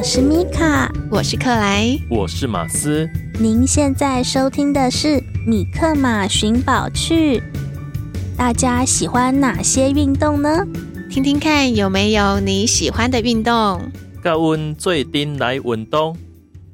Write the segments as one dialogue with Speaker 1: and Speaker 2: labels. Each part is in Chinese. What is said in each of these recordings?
Speaker 1: 我是米卡，
Speaker 2: 我是克莱，
Speaker 3: 我是马斯。
Speaker 1: 您现在收听的是《米克马寻宝趣》。大家喜欢哪些运动呢？
Speaker 2: 听听看有没有你喜欢的运动。
Speaker 3: 跟我们做阵来运动，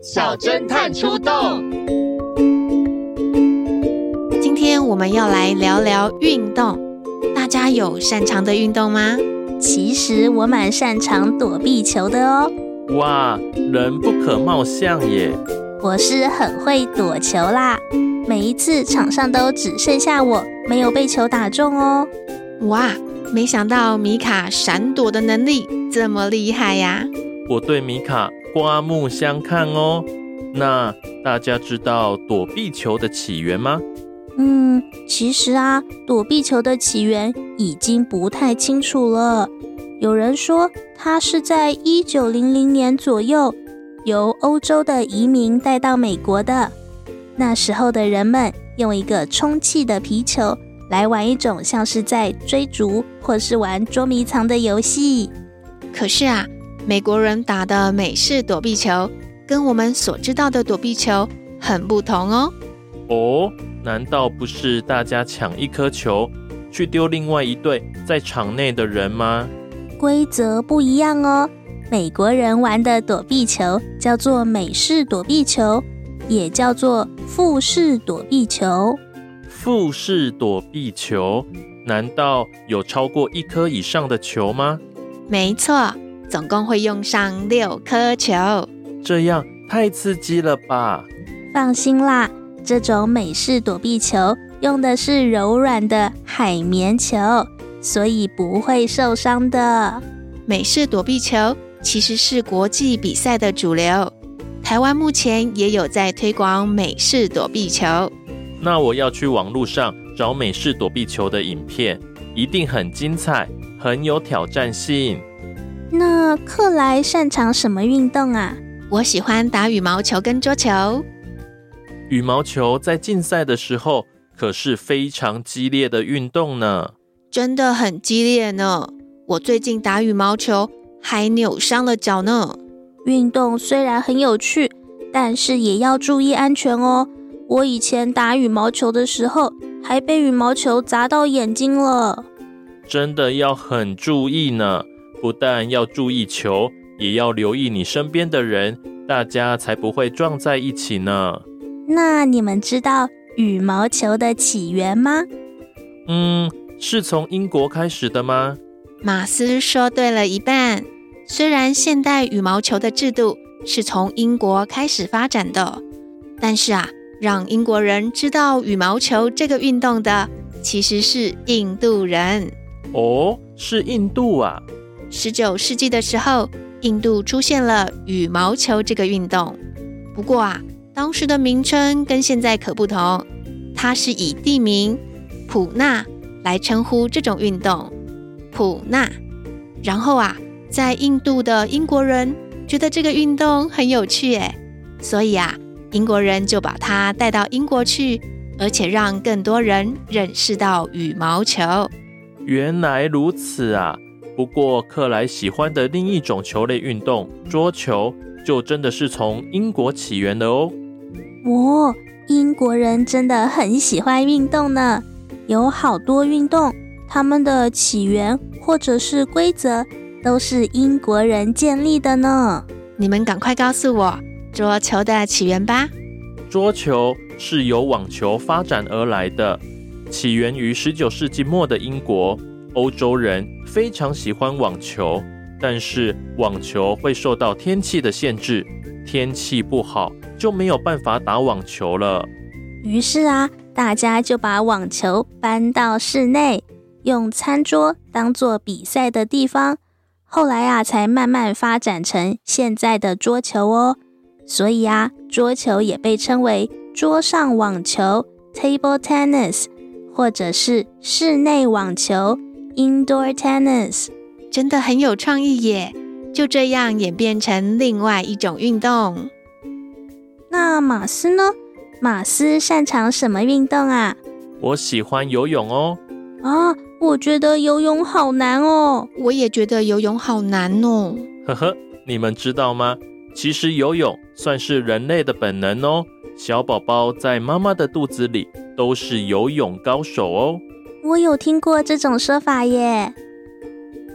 Speaker 4: 小侦探出动。
Speaker 2: 今天我们要来聊聊运动。大家有擅长的运动吗？
Speaker 1: 其实我蛮擅长躲避球的哦。
Speaker 3: 哇，人不可貌相耶！
Speaker 1: 我是很会躲球啦，每一次场上都只剩下我没有被球打中哦。
Speaker 2: 哇，没想到米卡闪躲的能力这么厉害呀！
Speaker 3: 我对米卡刮目相看哦。那大家知道躲避球的起源吗？
Speaker 1: 嗯，其实啊，躲避球的起源已经不太清楚了。有人说，它是在一九零零年左右由欧洲的移民带到美国的。那时候的人们用一个充气的皮球来玩一种像是在追逐或是玩捉迷藏的游戏。
Speaker 2: 可是啊，美国人打的美式躲避球跟我们所知道的躲避球很不同哦。
Speaker 3: 哦，难道不是大家抢一颗球去丢另外一队在场内的人吗？
Speaker 1: 规则不一样哦。美国人玩的躲避球叫做美式躲避球，也叫做复式躲避球。
Speaker 3: 复式躲避球，难道有超过一颗以上的球吗？
Speaker 2: 没错，总共会用上六颗球。
Speaker 3: 这样太刺激了吧？
Speaker 1: 放心啦，这种美式躲避球用的是柔软的海绵球。所以不会受伤的。
Speaker 2: 美式躲避球其实是国际比赛的主流，台湾目前也有在推广美式躲避球。
Speaker 3: 那我要去网络上找美式躲避球的影片，一定很精彩，很有挑战性。
Speaker 1: 那克莱擅长什么运动啊？
Speaker 2: 我喜欢打羽毛球跟桌球。
Speaker 3: 羽毛球在竞赛的时候可是非常激烈的运动呢。
Speaker 2: 真的很激烈呢！我最近打羽毛球还扭伤了脚呢。
Speaker 1: 运动虽然很有趣，但是也要注意安全哦。我以前打羽毛球的时候，还被羽毛球砸到眼睛了。
Speaker 3: 真的要很注意呢，不但要注意球，也要留意你身边的人，大家才不会撞在一起呢。
Speaker 1: 那你们知道羽毛球的起源吗？
Speaker 3: 嗯。是从英国开始的吗？
Speaker 2: 马斯说对了一半。虽然现代羽毛球的制度是从英国开始发展的，但是啊，让英国人知道羽毛球这个运动的其实是印度人。
Speaker 3: 哦，是印度啊！
Speaker 2: 十九世纪的时候，印度出现了羽毛球这个运动。不过啊，当时的名称跟现在可不同，它是以地名普纳。来称呼这种运动，普纳。然后啊，在印度的英国人觉得这个运动很有趣，诶，所以啊，英国人就把它带到英国去，而且让更多人认识到羽毛球。
Speaker 3: 原来如此啊！不过克莱喜欢的另一种球类运动桌球，就真的是从英国起源的哦。
Speaker 1: 哦，英国人真的很喜欢运动呢。有好多运动，它们的起源或者是规则都是英国人建立的呢。
Speaker 2: 你们赶快告诉我，桌球的起源吧。
Speaker 3: 桌球是由网球发展而来的，起源于十九世纪末的英国。欧洲人非常喜欢网球，但是网球会受到天气的限制，天气不好就没有办法打网球了。
Speaker 1: 于是啊，大家就把网球搬到室内，用餐桌当做比赛的地方。后来啊，才慢慢发展成现在的桌球哦。所以啊，桌球也被称为桌上网球 （table tennis） 或者是室内网球 （indoor tennis）。
Speaker 2: 真的很有创意耶！就这样演变成另外一种运动。
Speaker 1: 那马斯呢？马斯擅长什么运动啊？
Speaker 3: 我喜欢游泳哦。
Speaker 1: 啊，我觉得游泳好难哦。
Speaker 2: 我也觉得游泳好难哦。
Speaker 3: 呵呵，你们知道吗？其实游泳算是人类的本能哦。小宝宝在妈妈的肚子里都是游泳高手哦。
Speaker 1: 我有听过这种说法耶。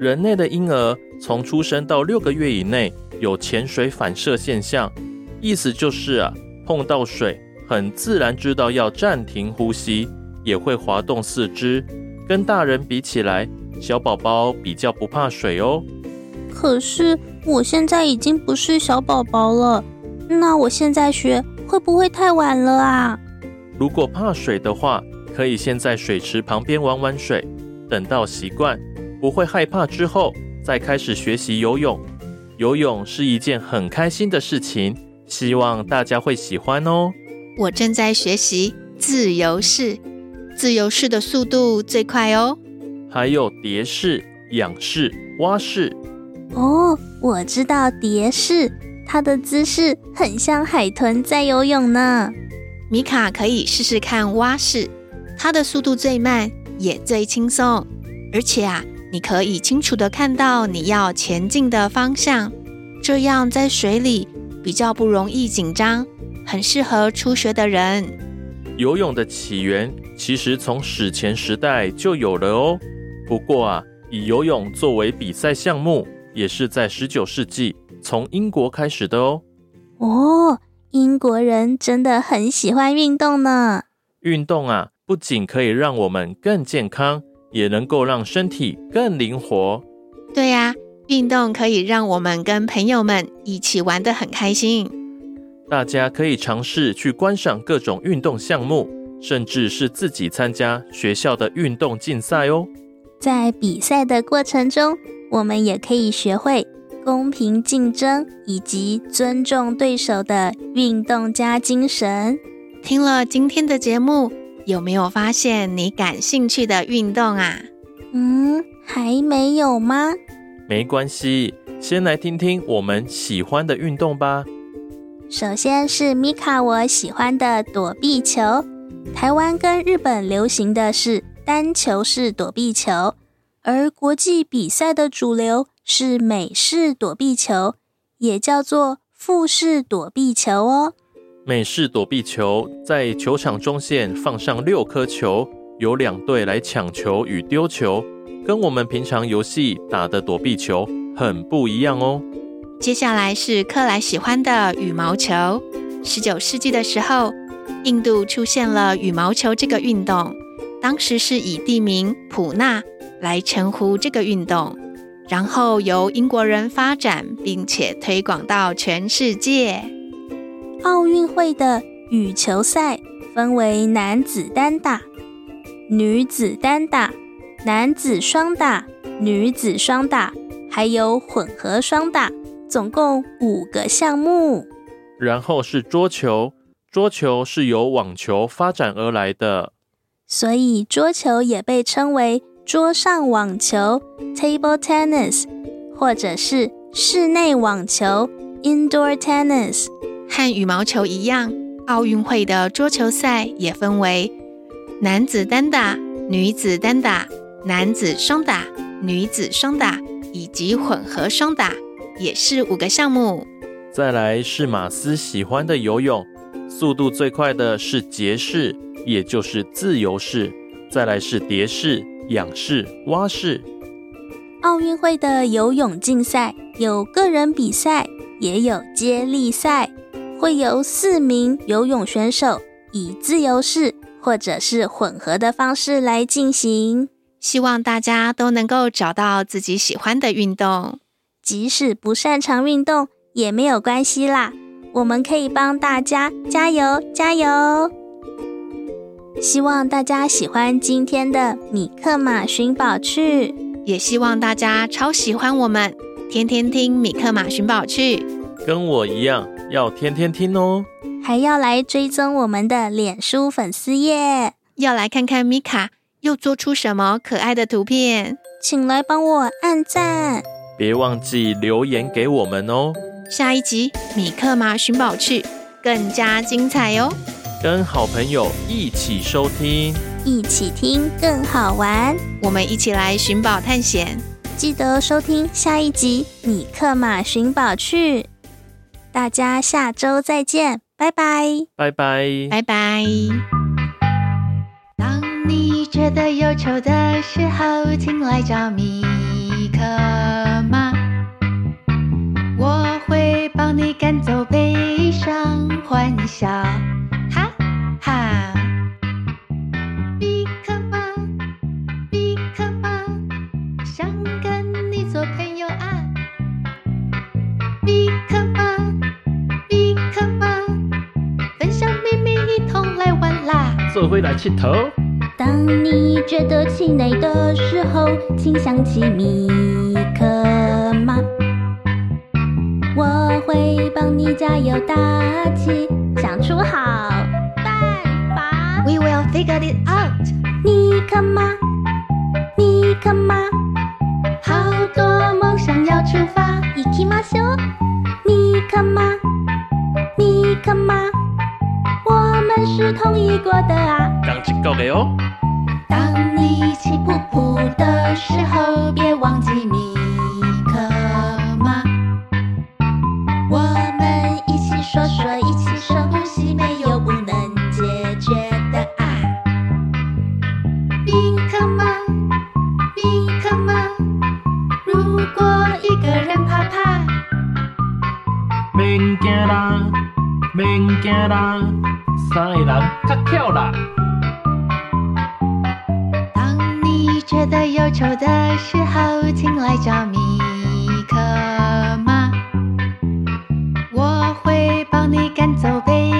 Speaker 3: 人类的婴儿从出生到六个月以内有潜水反射现象，意思就是啊，碰到水很自然知道要暂停呼吸，也会滑动四肢。跟大人比起来，小宝宝比较不怕水哦。
Speaker 1: 可是我现在已经不是小宝宝了，那我现在学会不会太晚了啊？
Speaker 3: 如果怕水的话，可以先在水池旁边玩玩水，等到习惯，不会害怕之后，再开始学习游泳。游泳是一件很开心的事情，希望大家会喜欢哦。
Speaker 2: 我正在学习自由式，自由式的速度最快哦。
Speaker 3: 还有蝶式、仰式、蛙式。
Speaker 1: 哦，我知道蝶式，它的姿势很像海豚在游泳呢。
Speaker 2: 米卡可以试试看蛙式，它的速度最慢，也最轻松，而且啊，你可以清楚的看到你要前进的方向，这样在水里比较不容易紧张，很适合初学的人。
Speaker 3: 游泳的起源其实从史前时代就有了哦，不过啊，以游泳作为比赛项目。也是在十九世纪从英国开始的哦。
Speaker 1: 哦，英国人真的很喜欢运动呢。
Speaker 3: 运动啊，不仅可以让我们更健康，也能够让身体更灵活。
Speaker 2: 对呀，运动可以让我们跟朋友们一起玩得很开心。
Speaker 3: 大家可以尝试去观赏各种运动项目，甚至是自己参加学校的运动竞赛哦。
Speaker 1: 在比赛的过程中，我们也可以学会公平竞争以及尊重对手的运动家精神。
Speaker 2: 听了今天的节目，有没有发现你感兴趣的运动啊？
Speaker 1: 嗯，还没有吗？
Speaker 3: 没关系，先来听听我们喜欢的运动吧。
Speaker 1: 首先是米卡我喜欢的躲避球。台湾跟日本流行的是单球式躲避球。而国际比赛的主流是美式躲避球，也叫做复式躲避球哦。
Speaker 3: 美式躲避球在球场中线放上六颗球，由两队来抢球与丢球，跟我们平常游戏打的躲避球很不一样哦。
Speaker 2: 接下来是克莱喜欢的羽毛球。十九世纪的时候，印度出现了羽毛球这个运动，当时是以地名普纳。来称呼这个运动，然后由英国人发展，并且推广到全世界。
Speaker 1: 奥运会的羽球赛分为男子单打、女子单打、男子双打、女子双打，还有混合双打，总共五个项目。
Speaker 3: 然后是桌球，桌球是由网球发展而来的，
Speaker 1: 所以桌球也被称为。桌上网球 （table tennis） 或者是室内网球 （indoor tennis）
Speaker 2: 和羽毛球一样，奥运会的桌球赛也分为男子单打、女子单打、男子双打、女子双打以及混合双打，也是五个项目。
Speaker 3: 再来是马斯喜欢的游泳，速度最快的是蝶式，也就是自由式。再来是蝶式。仰式、蛙式。
Speaker 1: 奥运会的游泳竞赛有个人比赛，也有接力赛。会由四名游泳选手以自由式或者是混合的方式来进行。
Speaker 5: 希望大家都能够找到自己喜欢的运动，
Speaker 1: 即使不擅长运动也没有关系啦。我们可以帮大家加油加油！希望大家喜欢今天的米克马寻宝趣，
Speaker 5: 也希望大家超喜欢我们，天天听米克马寻宝趣，
Speaker 3: 跟我一样要天天听哦，
Speaker 1: 还要来追踪我们的脸书粉丝页，
Speaker 5: 要来看看米卡又做出什么可爱的图片，
Speaker 1: 请来帮我按赞，
Speaker 3: 别忘记留言给我们哦。
Speaker 5: 下一集米克马寻宝趣更加精彩哟、哦，
Speaker 3: 跟好朋友一起收听，
Speaker 1: 一起听更好玩。
Speaker 5: 我们一起来寻宝探险，
Speaker 1: 记得收听下一集米克马寻宝趣。大家下周再见，拜拜，
Speaker 3: 拜拜，
Speaker 5: 拜拜。
Speaker 2: 当你觉得忧愁的时候，请来找米克马。帮你赶走悲伤，欢笑，哈哈！比克吗？比克吗，想跟你做朋友啊！比克吗？比克吗，分享秘密，一同来玩啦！
Speaker 3: 做回来气头。
Speaker 1: 当你觉得气馁的时候，请想起米你加油打气，想出好办法。
Speaker 2: We will figure it out。
Speaker 1: 米克马，米克马，
Speaker 2: 好多梦想要出发。
Speaker 1: 行きましょう。米克马，米克马，我们是同意过的啊。
Speaker 3: 刚起够了哦。
Speaker 2: 当你气噗噗 免惊啦，免惊啦
Speaker 3: 三个人较巧啦。
Speaker 2: 当你觉得忧愁的时候，请来找米可妈，我会帮你赶走悲。